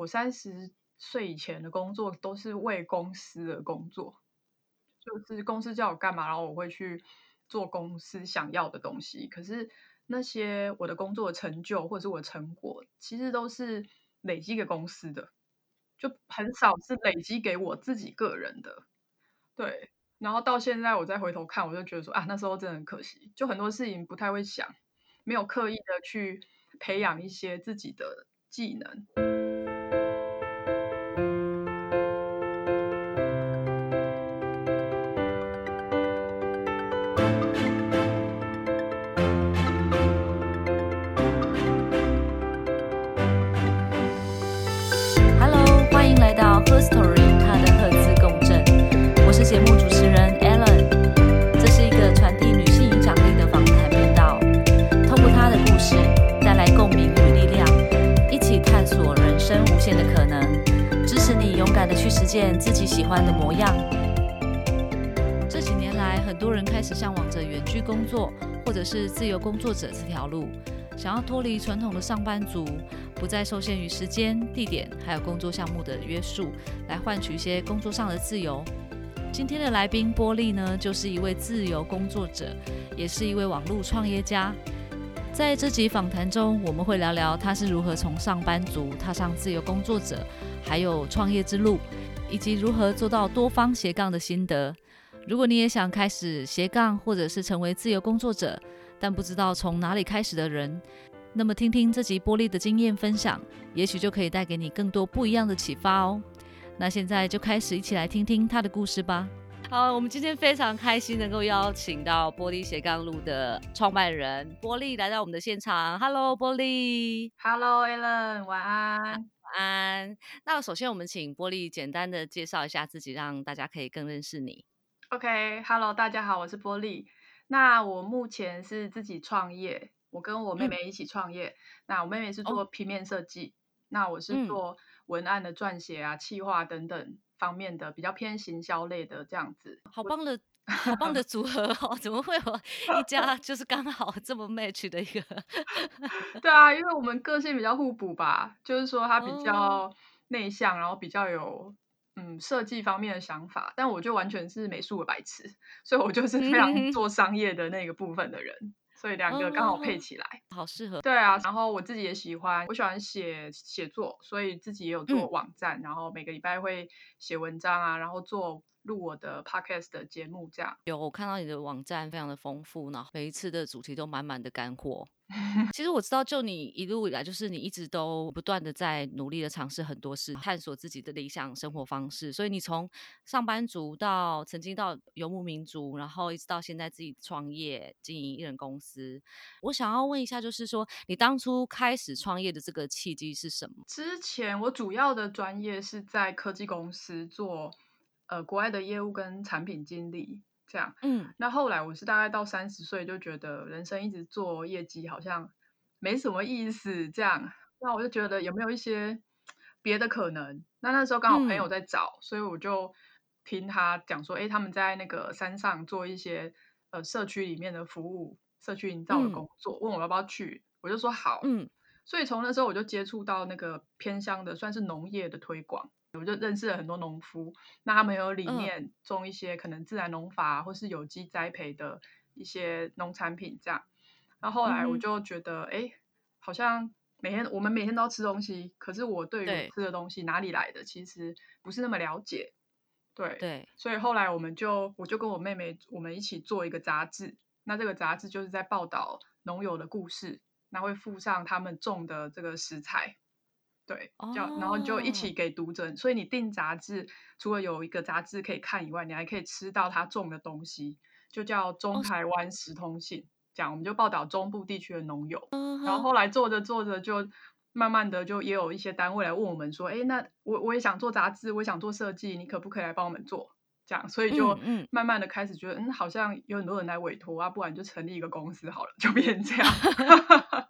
我三十岁以前的工作都是为公司的工作，就是公司叫我干嘛，然后我会去做公司想要的东西。可是那些我的工作成就或者是我的成果，其实都是累积给公司的，就很少是累积给我自己个人的。对，然后到现在我再回头看，我就觉得说啊，那时候真的很可惜，就很多事情不太会想，没有刻意的去培养一些自己的技能。欢的模样。这几年来，很多人开始向往着远距工作，或者是自由工作者这条路，想要脱离传统的上班族，不再受限于时间、地点，还有工作项目的约束，来换取一些工作上的自由。今天的来宾波利呢，就是一位自由工作者，也是一位网络创业家。在这集访谈中，我们会聊聊他是如何从上班族踏上自由工作者，还有创业之路，以及如何做到多方斜杠的心得。如果你也想开始斜杠，或者是成为自由工作者，但不知道从哪里开始的人，那么听听这集玻璃的经验分享，也许就可以带给你更多不一样的启发哦。那现在就开始一起来听听他的故事吧。好，我们今天非常开心能够邀请到玻璃斜杠路的创办人玻璃来到我们的现场。Hello，玻璃。Hello，Allen，晚安。晚安。那首先我们请玻璃简单的介绍一下自己，让大家可以更认识你。OK，Hello，大家好，我是玻璃。那我目前是自己创业，我跟我妹妹一起创业。那我妹妹是做平面设计，那我是做。文案的撰写啊、企划等等方面的比较偏行销类的这样子，好棒的好棒的 组合哦！怎么会有一家就是刚好 这么 match 的一个？对啊，因为我们个性比较互补吧，就是说他比较内向，然后比较有嗯设计方面的想法，但我就完全是美术的白痴，所以我就是非常做商业的那个部分的人。所以两个刚好配起来，好适合。对啊，然后我自己也喜欢，我喜欢写写作，所以自己也有做网站，然后每个礼拜会写文章啊，然后做。录我的 podcast 的节目，这样有我看到你的网站非常的丰富，然后每一次的主题都满满的干货。其实我知道，就你一路以来，就是你一直都不断的在努力的尝试很多事，探索自己的理想生活方式。所以你从上班族到曾经到游牧民族，然后一直到现在自己创业经营艺人公司。我想要问一下，就是说你当初开始创业的这个契机是什么？之前我主要的专业是在科技公司做。呃，国外的业务跟产品经理这样，嗯，那后来我是大概到三十岁就觉得人生一直做业绩好像没什么意思，这样，那我就觉得有没有一些别的可能？那那时候刚好朋友在找，所以我就听他讲说，哎，他们在那个山上做一些呃社区里面的服务、社区营造的工作，问我要不要去，我就说好，嗯，所以从那时候我就接触到那个偏乡的，算是农业的推广。我就认识了很多农夫，那他们有理念种一些可能自然农法或是有机栽培的一些农产品，这样。那后后来我就觉得，哎，好像每天我们每天都要吃东西，可是我对于吃的东西哪里来的，其实不是那么了解。对对，所以后来我们就我就跟我妹妹我们一起做一个杂志，那这个杂志就是在报道农友的故事，那会附上他们种的这个食材。对，叫然后就一起给读者，所以你订杂志，除了有一个杂志可以看以外，你还可以吃到他种的东西，就叫中台湾食通信，讲我们就报道中部地区的农友。然后后来做着做着，就慢慢的就也有一些单位来问我们说，哎，那我我也想做杂志，我也想做设计，你可不可以来帮我们做？这样，所以就慢慢的开始觉得，嗯，好像有很多人来委托啊，不然就成立一个公司好了，就变成这样。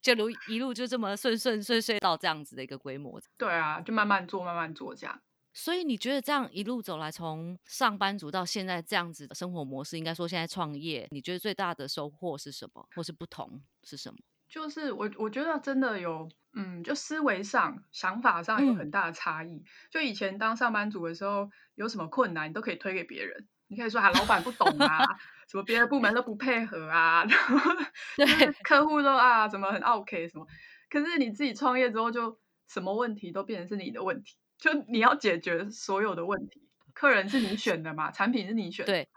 就如一路就这么顺顺遂遂到这样子的一个规模。对啊，就慢慢做，慢慢做这样。所以你觉得这样一路走来，从上班族到现在这样子的生活模式，应该说现在创业，你觉得最大的收获是什么，或是不同是什么？就是我我觉得真的有，嗯，就思维上、想法上有很大的差异。就以前当上班族的时候，有什么困难你都可以推给别人，你可以说啊，老板不懂啊，什么别的部门都不配合啊，然后对客户都啊，怎么很 OK 什么。可是你自己创业之后，就什么问题都变成是你的问题，就你要解决所有的问题。客人是你选的嘛，产品是你选，对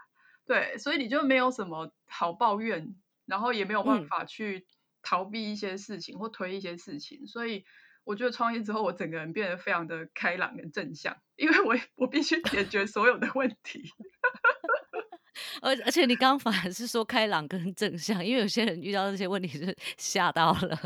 对，所以你就没有什么好抱怨，然后也没有办法去逃避一些事情或推一些事情。所以我觉得创业之后，我整个人变得非常的开朗跟正向，因为我我必须解决所有的问题。而而且你刚刚反而是说开朗跟正向，因为有些人遇到这些问题是吓到了。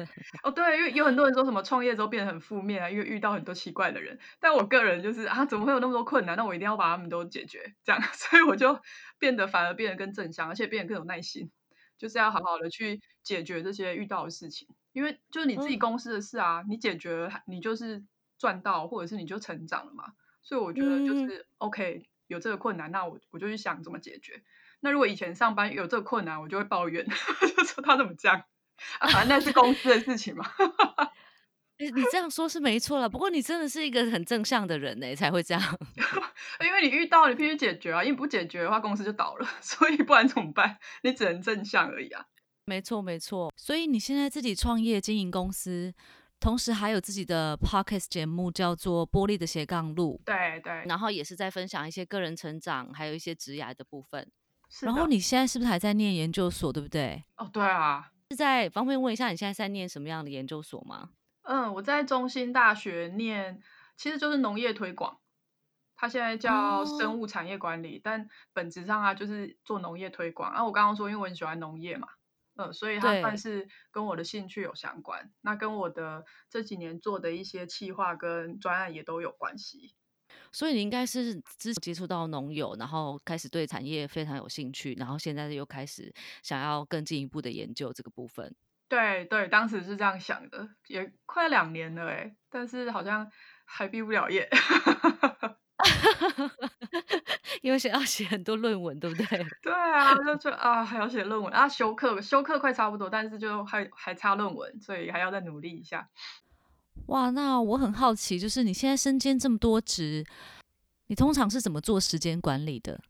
哦，对，因为有很多人说什么创业之后变得很负面啊，因为遇到很多奇怪的人。但我个人就是啊，怎么会有那么多困难？那我一定要把他们都解决，这样，所以我就变得反而变得更正向，而且变得更有耐心，就是要好好的去解决这些遇到的事情。因为就是你自己公司的事啊，你解决了，你就是赚到，或者是你就成长了嘛。所以我觉得就是 OK。有这个困难，那我我就去想怎么解决。那如果以前上班有这个困难，我就会抱怨，就说他怎么这样啊？反正那是公司的事情嘛。你你这样说是没错了，不过你真的是一个很正向的人呢，才会这样。因为你遇到你必须解决啊，因为不解决的话公司就倒了，所以不然怎么办？你只能正向而已啊。没错没错，所以你现在自己创业经营公司。同时还有自己的 podcast 节目，叫做《玻璃的斜杠路》。对对，然后也是在分享一些个人成长，还有一些职涯的部分。然后你现在是不是还在念研究所，对不对？哦，对啊。是在方便问一下，你现在在念什么样的研究所吗？嗯，我在中心大学念，其实就是农业推广。它现在叫生物产业管理，但本质上啊就是做农业推广。啊，我刚刚说，因为我很喜欢农业嘛。呃，所以它算是跟我的兴趣有相关，那跟我的这几年做的一些企划跟专案也都有关系。所以你应该是之接触到农友，然后开始对产业非常有兴趣，然后现在又开始想要更进一步的研究这个部分。对对，当时是这样想的，也快两年了哎，但是好像还毕不了业。因为想要写很多论文，对不对？对啊，就就啊，还要写论文啊，修课修课快差不多，但是就还还差论文，所以还要再努力一下。哇，那我很好奇，就是你现在身兼这么多职，你通常是怎么做时间管理的？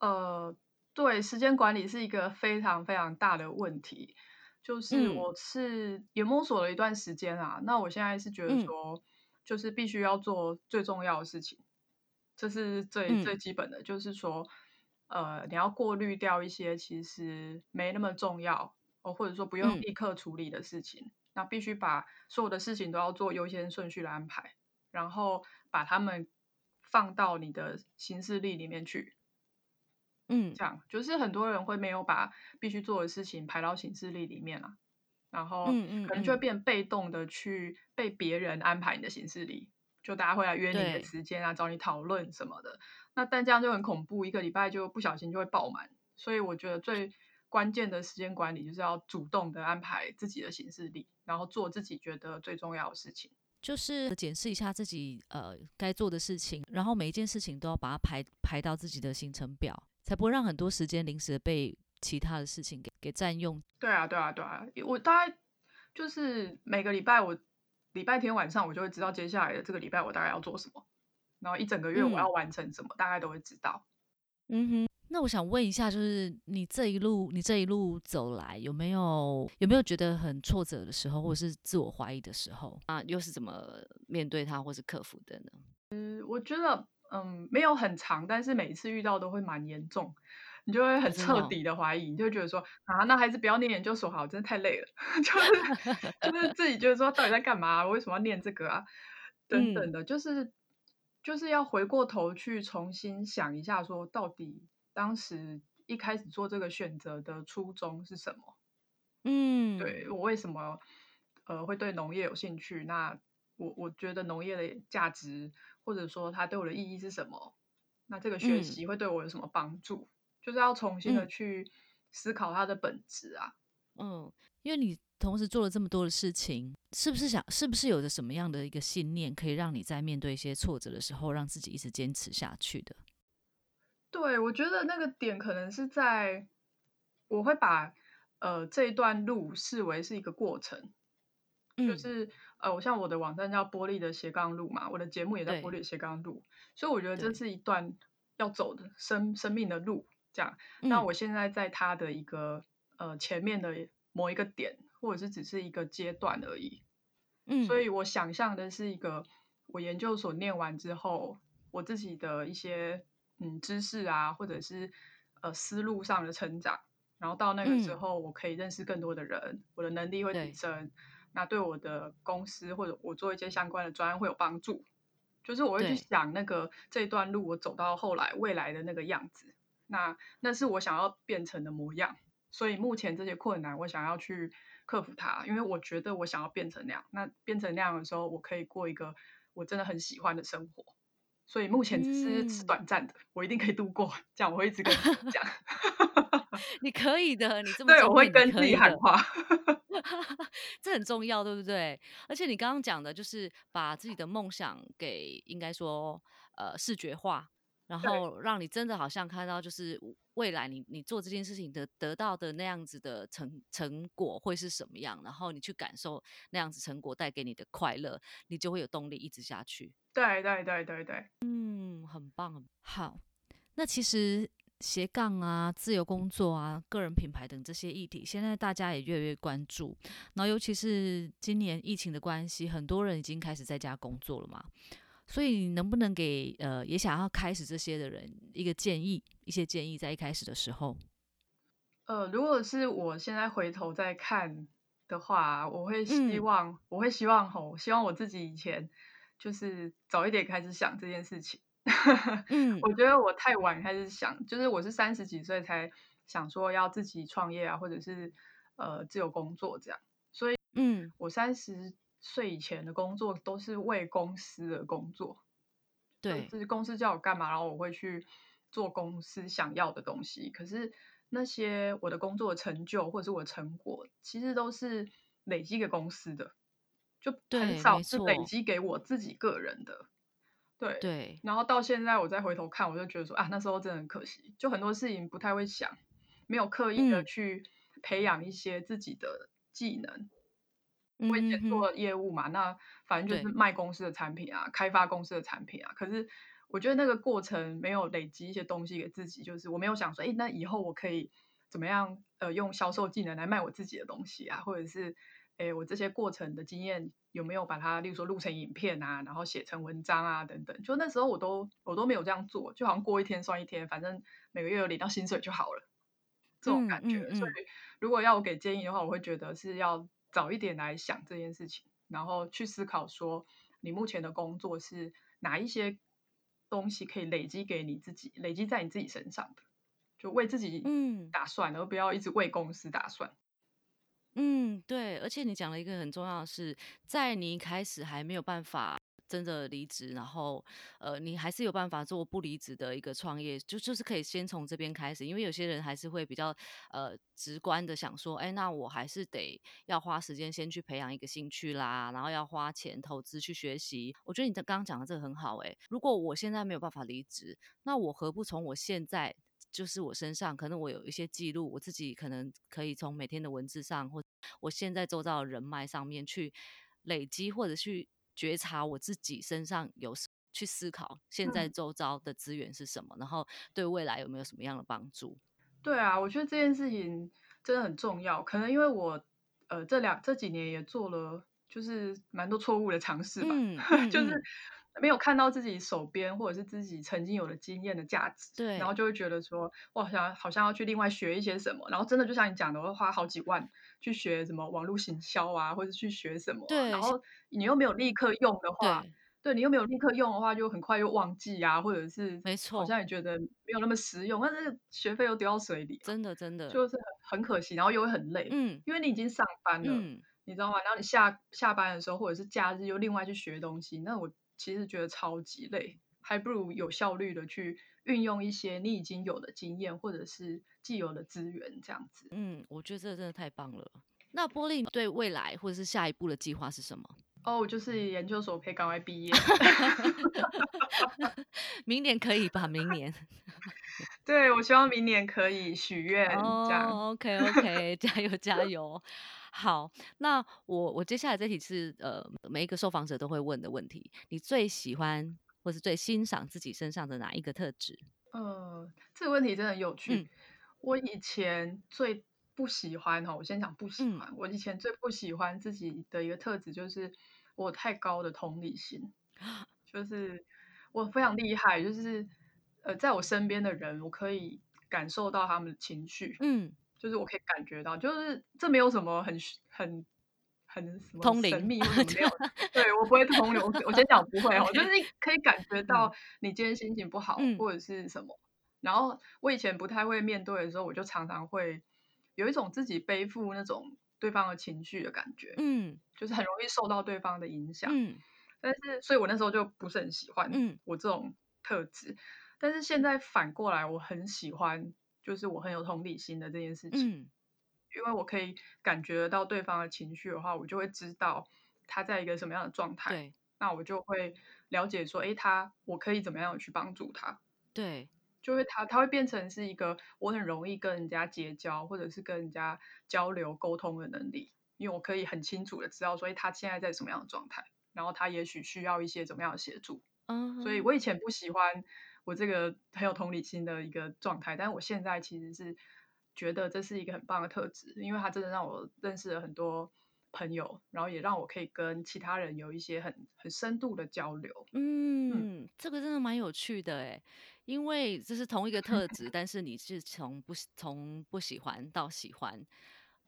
呃，对，时间管理是一个非常非常大的问题，就是我是也摸索了一段时间啊，那我现在是觉得说，就是必须要做最重要的事情。这是最最基本的，就是说，呃，你要过滤掉一些其实没那么重要，哦，或者说不用立刻处理的事情。那必须把所有的事情都要做优先顺序的安排，然后把他们放到你的行事历里面去。嗯，这样就是很多人会没有把必须做的事情排到行事历里面啊，然后可能就会变被动的去被别人安排你的行事历。就大家会来约你的时间啊，找你讨论什么的。那但这样就很恐怖，一个礼拜就不小心就会爆满。所以我觉得最关键的时间管理就是要主动的安排自己的行事历，然后做自己觉得最重要的事情。就是检视一下自己呃该做的事情，然后每一件事情都要把它排排到自己的行程表，才不会让很多时间临时被其他的事情给给占用。对啊，对啊，对啊。我大概就是每个礼拜我。礼拜天晚上我就会知道接下来的这个礼拜我大概要做什么，然后一整个月我要完成什么，大概都会知道。嗯哼，那我想问一下，就是你这一路你这一路走来，有没有有没有觉得很挫折的时候，或者是自我怀疑的时候啊？又是怎么面对它或是克服的呢？嗯，我觉得嗯没有很长，但是每一次遇到都会蛮严重。你就会很彻底的怀疑，你就觉得说啊，那还是不要念研究所好，真的太累了，就是就是自己觉得说到底在干嘛？我为什么要念这个啊？等等的，就是就是要回过头去重新想一下，说到底当时一开始做这个选择的初衷是什么？嗯，对我为什么呃会对农业有兴趣？那我我觉得农业的价值，或者说它对我的意义是什么？那这个学习会对我有什么帮助？就是要重新的去思考它的本质啊，嗯，因为你同时做了这么多的事情，是不是想，是不是有着什么样的一个信念，可以让你在面对一些挫折的时候，让自己一直坚持下去的？对，我觉得那个点可能是在，我会把呃这一段路视为是一个过程，就是呃，我像我的网站叫玻璃的斜杠路嘛，我的节目也在玻璃斜杠路，所以我觉得这是一段要走的生生命的路。这样，那我现在在他的一个呃前面的某一个点，或者是只是一个阶段而已。嗯，所以我想象的是一个我研究所念完之后，我自己的一些嗯知识啊，或者是呃思路上的成长，然后到那个时候，我可以认识更多的人，我的能力会提升，那对我的公司或者我做一些相关的专案会有帮助。就是我会去想那个这一段路我走到后来未来的那个样子。那那是我想要变成的模样，所以目前这些困难我想要去克服它，因为我觉得我想要变成那样。那变成那样的时候，我可以过一个我真的很喜欢的生活。所以目前只是是短暂的，我一定可以度过。这样我会一直跟你讲 你可以的，你这么对，我会跟自己喊话，这很重要，对不对？而且你刚刚讲的就是把自己的梦想给应该说呃视觉化。然后让你真的好像看到，就是未来你你做这件事情的得到的那样子的成成果会是什么样，然后你去感受那样子成果带给你的快乐，你就会有动力一直下去。对对对对对，嗯，很棒。好，那其实斜杠啊、自由工作啊、个人品牌等这些议题，现在大家也越来越关注。然后尤其是今年疫情的关系，很多人已经开始在家工作了嘛。所以，能不能给呃也想要开始这些的人一个建议，一些建议在一开始的时候？呃，如果是我现在回头再看的话，我会希望，我会希望吼，希望我自己以前就是早一点开始想这件事情。嗯，我觉得我太晚开始想，就是我是三十几岁才想说要自己创业啊，或者是呃自由工作这样。所以，嗯，我三十。睡以前的工作都是为公司的工作，对，就是公司叫我干嘛，然后我会去做公司想要的东西。可是那些我的工作成就或者是我的成果，其实都是累积给公司的，就很少是累积给我自己个人的。对对。然后到现在我再回头看，我就觉得说啊，那时候真的很可惜，就很多事情不太会想，没有刻意的去培养一些自己的技能。我以前做业务嘛，那反正就是卖公司的产品啊，开发公司的产品啊。可是我觉得那个过程没有累积一些东西给自己，就是我没有想说，哎，那以后我可以怎么样？呃，用销售技能来卖我自己的东西啊，或者是，哎，我这些过程的经验有没有把它，例如说录成影片啊，然后写成文章啊等等。就那时候我都我都没有这样做，就好像过一天算一天，反正每个月有领到薪水就好了，这种感觉。所以如果要我给建议的话，我会觉得是要。早一点来想这件事情，然后去思考说，你目前的工作是哪一些东西可以累积给你自己，累积在你自己身上的，就为自己嗯打算，而不要一直为公司打算。嗯，对，而且你讲了一个很重要的是，在你一开始还没有办法。真的离职，然后呃，你还是有办法做不离职的一个创业，就就是可以先从这边开始，因为有些人还是会比较呃直观的想说，哎，那我还是得要花时间先去培养一个兴趣啦，然后要花钱投资去学习。我觉得你刚刚讲的这个很好，哎，如果我现在没有办法离职，那我何不从我现在就是我身上，可能我有一些记录，我自己可能可以从每天的文字上，或我现在周遭的人脉上面去累积，或者去。觉察我自己身上有去思考现在周遭的资源是什么，然后对未来有没有什么样的帮助？对啊，我觉得这件事情真的很重要。可能因为我呃这两这几年也做了就是蛮多错误的尝试吧，就是没有看到自己手边或者是自己曾经有的经验的价值，对，然后就会觉得说我好像好像要去另外学一些什么，然后真的就像你讲的，我会花好几万去学什么网络行销啊，或者去学什么，对，然后。你又没有立刻用的话，对。你又没有立刻用的话，就很快又忘记啊，或者是没错，好像也觉得没有那么实用，但是学费又丢到水里，真的真的就是很很可惜，然后又会很累，嗯，因为你已经上班了，你知道吗？然后你下下班的时候或者是假日又另外去学东西，那我其实觉得超级累，还不如有效率的去运用一些你已经有的经验或者是既有的资源这样子。嗯，我觉得这真的太棒了。那玻璃对未来或者是下一步的计划是什么？哦，就是研究所可以赶快毕业，明年可以吧？明年，对我希望明年可以许愿这样。OK OK，加油加油！好，那我我接下来这题是呃每一个受访者都会问的问题，你最喜欢或是最欣赏自己身上的哪一个特质？呃，这个问题真的很有趣。我以前最不喜欢哈，我先讲不喜欢。我以前最不喜欢自己的一个特质就是我太高的同理心，就是我非常厉害，就是呃，在我身边的人，我可以感受到他们的情绪，嗯，就是我可以感觉到，就是这没有什么很很很什么神秘或者没有，对。我不会通灵，我先讲不会哦，就是可以感觉到你今天心情不好或者是什么。然后我以前不太会面对的时候，我就常常会有一种自己背负那种对方的情绪的感觉，嗯，就是很容易受到对方的影响，嗯，但是所以我那时候就不是很喜欢，嗯，我这种特质，但是现在反过来，我很喜欢，就是我很有同理心的这件事情，嗯，因为我可以感觉到对方的情绪的话，我就会知道他在一个什么样的状态，对，那我就会了解说，哎，他我可以怎么样去帮助他，对。就会他他会变成是一个我很容易跟人家结交或者是跟人家交流沟通的能力，因为我可以很清楚的知道所以他现在在什么样的状态，然后他也许需要一些怎么样的协助。嗯，所以我以前不喜欢我这个很有同理心的一个状态，但是我现在其实是觉得这是一个很棒的特质，因为它真的让我认识了很多朋友，然后也让我可以跟其他人有一些很很深度的交流。嗯，这个真的蛮有趣的哎。因为这是同一个特质，但是你是从不从不喜欢到喜欢，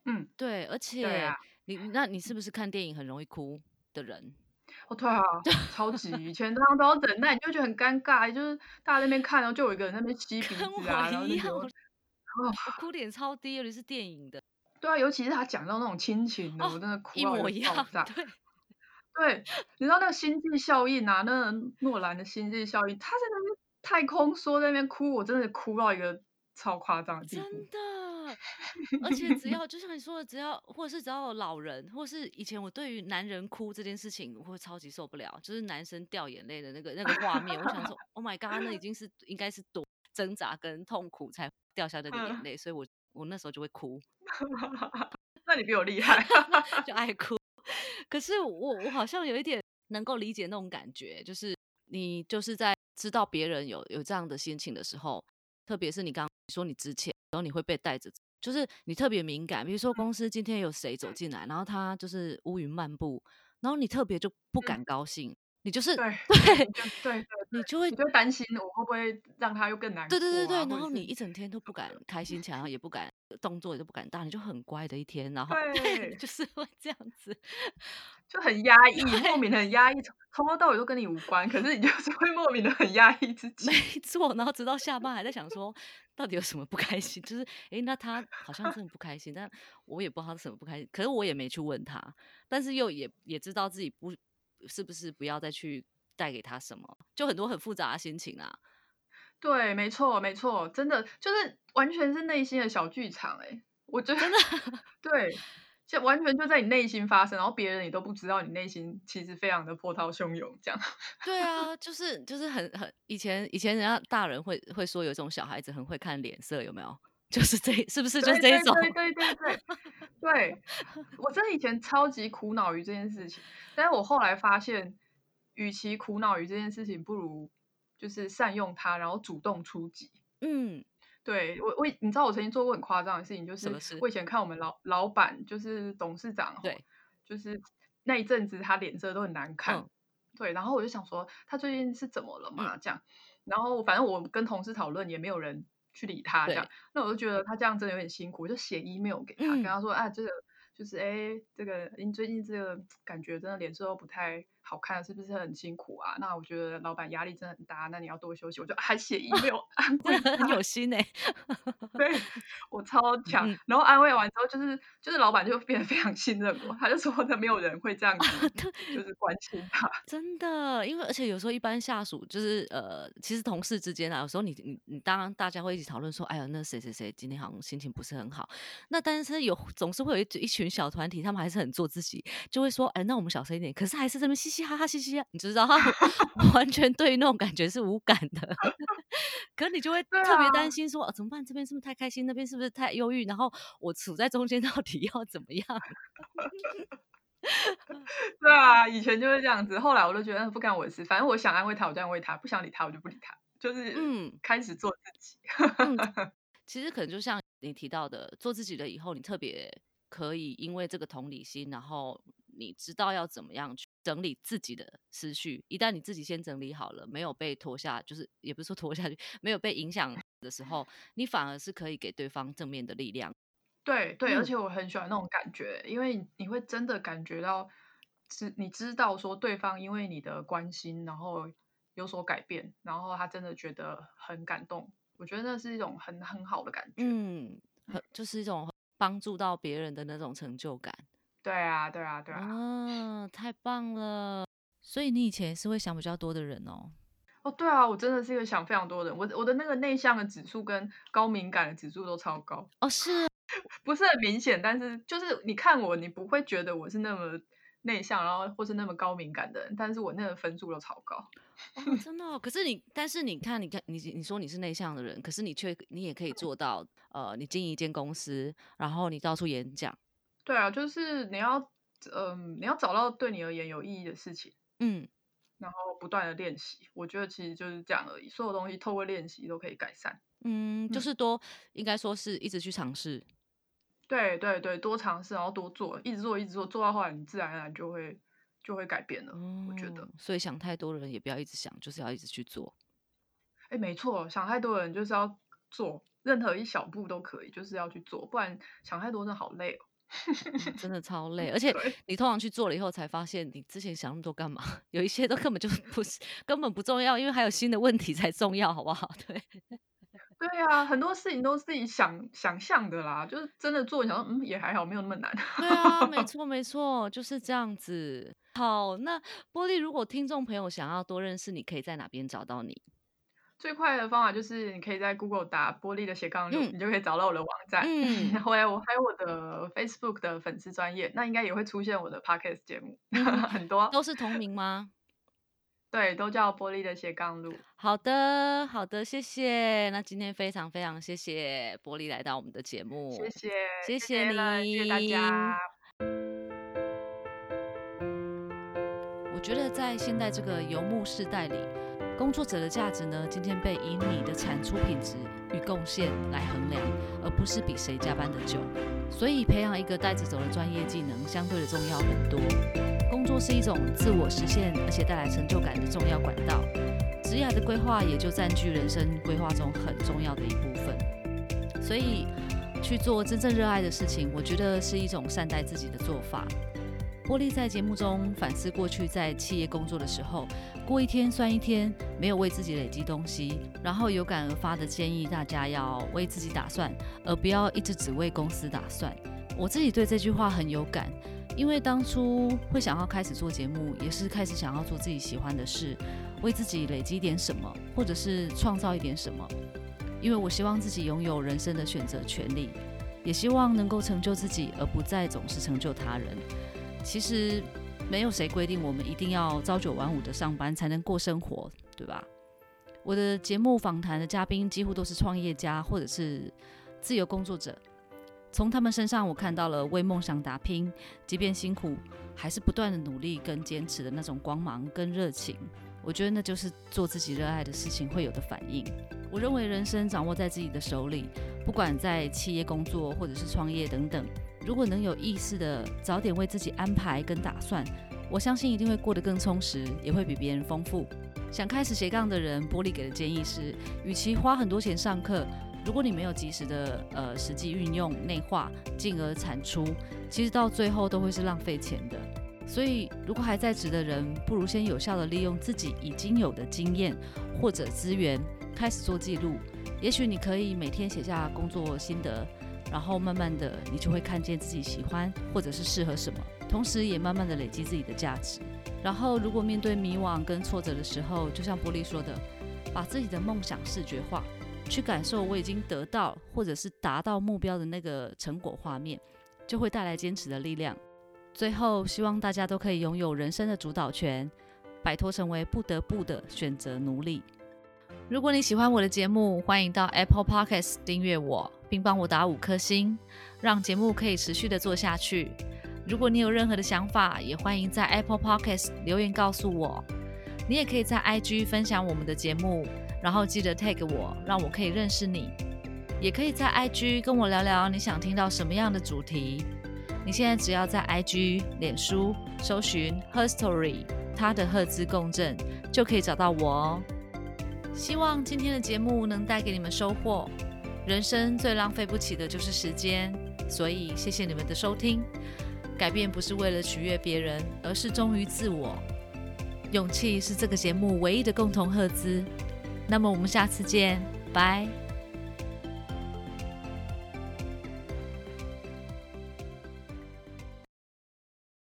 嗯，对，而且你那你是不是看电影很容易哭的人？哦，对啊，超级以前常常都要等待，你就觉得很尴尬，就是大家那边看，然后就有一个人那边 吸鼻子啊，然后就觉哭点超低，尤其是电影的。对啊，尤其是他讲到那种亲情的，我真的哭到爆炸。对，对，你知道那个星际效应啊，那个诺兰的星际效应，他在那边。太空说在那边哭，我真的哭到一个超夸张的地步。真的，而且只要就像你说的，只要或者是只要有老人，或是以前我对于男人哭这件事情，我会超级受不了，就是男生掉眼泪的那个那个画面，我想说，Oh my god，那已经是应该是多挣扎跟痛苦才掉下那个眼泪，所以我我那时候就会哭。那你比我厉害，就爱哭。可是我我好像有一点能够理解那种感觉，就是你就是在。知道别人有有这样的心情的时候，特别是你刚说你之前，然后你会被带着，就是你特别敏感。比如说公司今天有谁走进来，然后他就是乌云漫步，然后你特别就不敢高兴，你就是对对 对，你就会你就担心我会不会让他又更难过。对对对对，然后你一整天都不敢开心起来，然后也不敢动作，也都不敢大，你就很乖的一天，然后对，就是会这样子。就很压抑，莫名的很压抑，从从头到尾都跟你无关，可是你就是会莫名的很压抑自己。没错，然后直到下班还在想说，到底有什么不开心？就是，哎，那他好像真的不开心，但我也不知道他什么不开心，可是我也没去问他，但是又也也知道自己不是不是不要再去带给他什么，就很多很复杂的心情啊。对，没错，没错，真的就是完全是内心的小剧场，哎，我觉得真的 对。就完全就在你内心发生，然后别人也都不知道你内心其实非常的波涛汹涌，这样。对啊，就是就是很很以前以前人家大人会会说有一种小孩子很会看脸色，有没有？就是这是不是就是这种？对对对对 对，我真的以前超级苦恼于这件事情，但是我后来发现，与其苦恼于这件事情，不如就是善用它，然后主动出击。嗯。对我，我你知道我曾经做过很夸张的事情，就是我以前看我们老老板，就是董事长，对，就是那一阵子他脸色都很难看，对，然后我就想说他最近是怎么了嘛？这样，然后反正我跟同事讨论，也没有人去理他，这样，那我就觉得他这样真的有点辛苦，我就写 email 给他，跟他说，啊，这个就是哎，这个您最近这个感觉真的脸色都不太。好看是不是很辛苦啊？那我觉得老板压力真的很大，那你要多休息。我就还写 email 安慰 很有心哎，对 我超强。然后安慰完之后，就是就是老板就变得非常信任我，他就说他没有人会这样子，就是关心他。真的，因为而且有时候一般下属就是呃，其实同事之间啊，有时候你你你当然大家会一起讨论说，哎呀，那谁谁谁今天好像心情不是很好。那但是有总是会有一一群小团体，他们还是很做自己，就会说，哎，那我们小声一点。可是还是这么嘻嘻。嘻哈哈嘻嘻，你知道他 完全对于那种感觉是无感的，可你就会特别担心说，怎么办？这边是不是太开心？那边是不是太忧郁？然后我处在中间，到底要怎么样？对啊，以前就是这样子，后来我都觉得不干我的事，反正我想安慰他，我就安慰他；不想理他，我就不理他。就是嗯，开始做自己。其实可能就像你提到的，做自己了以后，你特别可以因为这个同理心，然后你知道要怎么样去整理自己的思绪。一旦你自己先整理好了，没有被拖下，就是也不是说拖下去，没有被影响 的时候，你反而是可以给对方正面的力量。对对，而且我很喜欢那种感觉，因为你会真的感觉到，知你知道说对方因为你的关心，然后。有所改变，然后他真的觉得很感动，我觉得那是一种很很好的感觉，嗯，很就是一种帮助到别人的那种成就感。对啊，对啊，对啊，嗯，太棒了。所以你以前是会想比较多的人哦。哦，对啊，我真的是一个想非常多的人，我我的那个内向的指数跟高敏感的指数都超高。哦，是，不是很明显，但是就是你看我，你不会觉得我是那么。内向，然后或是那么高敏感的人，但是我那个分数都超高，真的。可是你，但是你看，你看，你你说你是内向的人，可是你却你也可以做到，呃，你经营一间公司，然后你到处演讲。对啊，就是你要，嗯，你要找到对你而言有意义的事情，嗯，然后不断的练习。我觉得其实就是这样而已，所有东西透过练习都可以改善。嗯，就是多，应该说是一直去尝试。对对对，多尝试，然后多做，一直做，一直做，做到后来，你自然而然就会就会改变了。我觉得，所以想太多的人也不要一直想，就是要一直去做。哎，没错，想太多的人就是要做，任何一小步都可以，就是要去做，不然想太多真的好累哦，真的超累。而 且你通常去做了以后，才发现你之前想那么多干嘛？有一些都根本就不是，根本不重要，因为还有新的问题才重要，好不好？对。对啊，很多事情都是自己想想象的啦，就是真的做，想说嗯也还好，没有那么难。对啊，没错没错，就是这样子。好，那玻璃，如果听众朋友想要多认识你，可以在哪边找到你？最快的方法就是你可以在 Google 打玻璃的斜杠路，你就可以找到我的网站。嗯，然后我还有我的 Facebook 的粉丝专业，那应该也会出现我的 Podcast 节目，很多都是同名吗？对，都叫玻璃的斜杠路。好的，好的，谢谢。那今天非常非常谢谢玻璃来到我们的节目，谢谢，谢谢你，谢谢大家。我觉得在现在这个游牧时代里，工作者的价值呢，今天被以你的产出品质与贡献来衡量，而不是比谁加班的久。所以，培养一个带着走的专业技能，相对的重要很多。工作是一种自我实现，而且带来成就感的重要管道。职业的规划也就占据人生规划中很重要的一部分。所以，去做真正热爱的事情，我觉得是一种善待自己的做法。玻璃在节目中反思过去在企业工作的时候，过一天算一天，没有为自己累积东西，然后有感而发的建议大家要为自己打算，而不要一直只为公司打算。我自己对这句话很有感。因为当初会想要开始做节目，也是开始想要做自己喜欢的事，为自己累积点什么，或者是创造一点什么。因为我希望自己拥有人生的选择权利，也希望能够成就自己，而不再总是成就他人。其实没有谁规定我们一定要朝九晚五的上班才能过生活，对吧？我的节目访谈的嘉宾几乎都是创业家或者是自由工作者。从他们身上，我看到了为梦想打拼，即便辛苦，还是不断的努力跟坚持的那种光芒跟热情。我觉得那就是做自己热爱的事情会有的反应。我认为人生掌握在自己的手里，不管在企业工作或者是创业等等，如果能有意识的早点为自己安排跟打算，我相信一定会过得更充实，也会比别人丰富。想开始斜杠的人，玻璃给的建议是，与其花很多钱上课。如果你没有及时的呃实际运用内化，进而产出，其实到最后都会是浪费钱的。所以，如果还在职的人，不如先有效的利用自己已经有的经验或者资源，开始做记录。也许你可以每天写下工作心得，然后慢慢的，你就会看见自己喜欢或者是适合什么，同时也慢慢的累积自己的价值。然后，如果面对迷惘跟挫折的时候，就像玻璃说的，把自己的梦想视觉化。去感受我已经得到或者是达到目标的那个成果画面，就会带来坚持的力量。最后，希望大家都可以拥有人生的主导权，摆脱成为不得不的选择奴隶。如果你喜欢我的节目，欢迎到 Apple Podcast 订阅我，并帮我打五颗星，让节目可以持续的做下去。如果你有任何的想法，也欢迎在 Apple Podcast 留言告诉我。你也可以在 IG 分享我们的节目，然后记得 tag 我，让我可以认识你。也可以在 IG 跟我聊聊你想听到什么样的主题。你现在只要在 IG、脸书搜寻 Her Story，他的赫兹共振，就可以找到我哦。希望今天的节目能带给你们收获。人生最浪费不起的就是时间，所以谢谢你们的收听。改变不是为了取悦别人，而是忠于自我。勇气是这个节目唯一的共同赫兹。那么我们下次见，拜。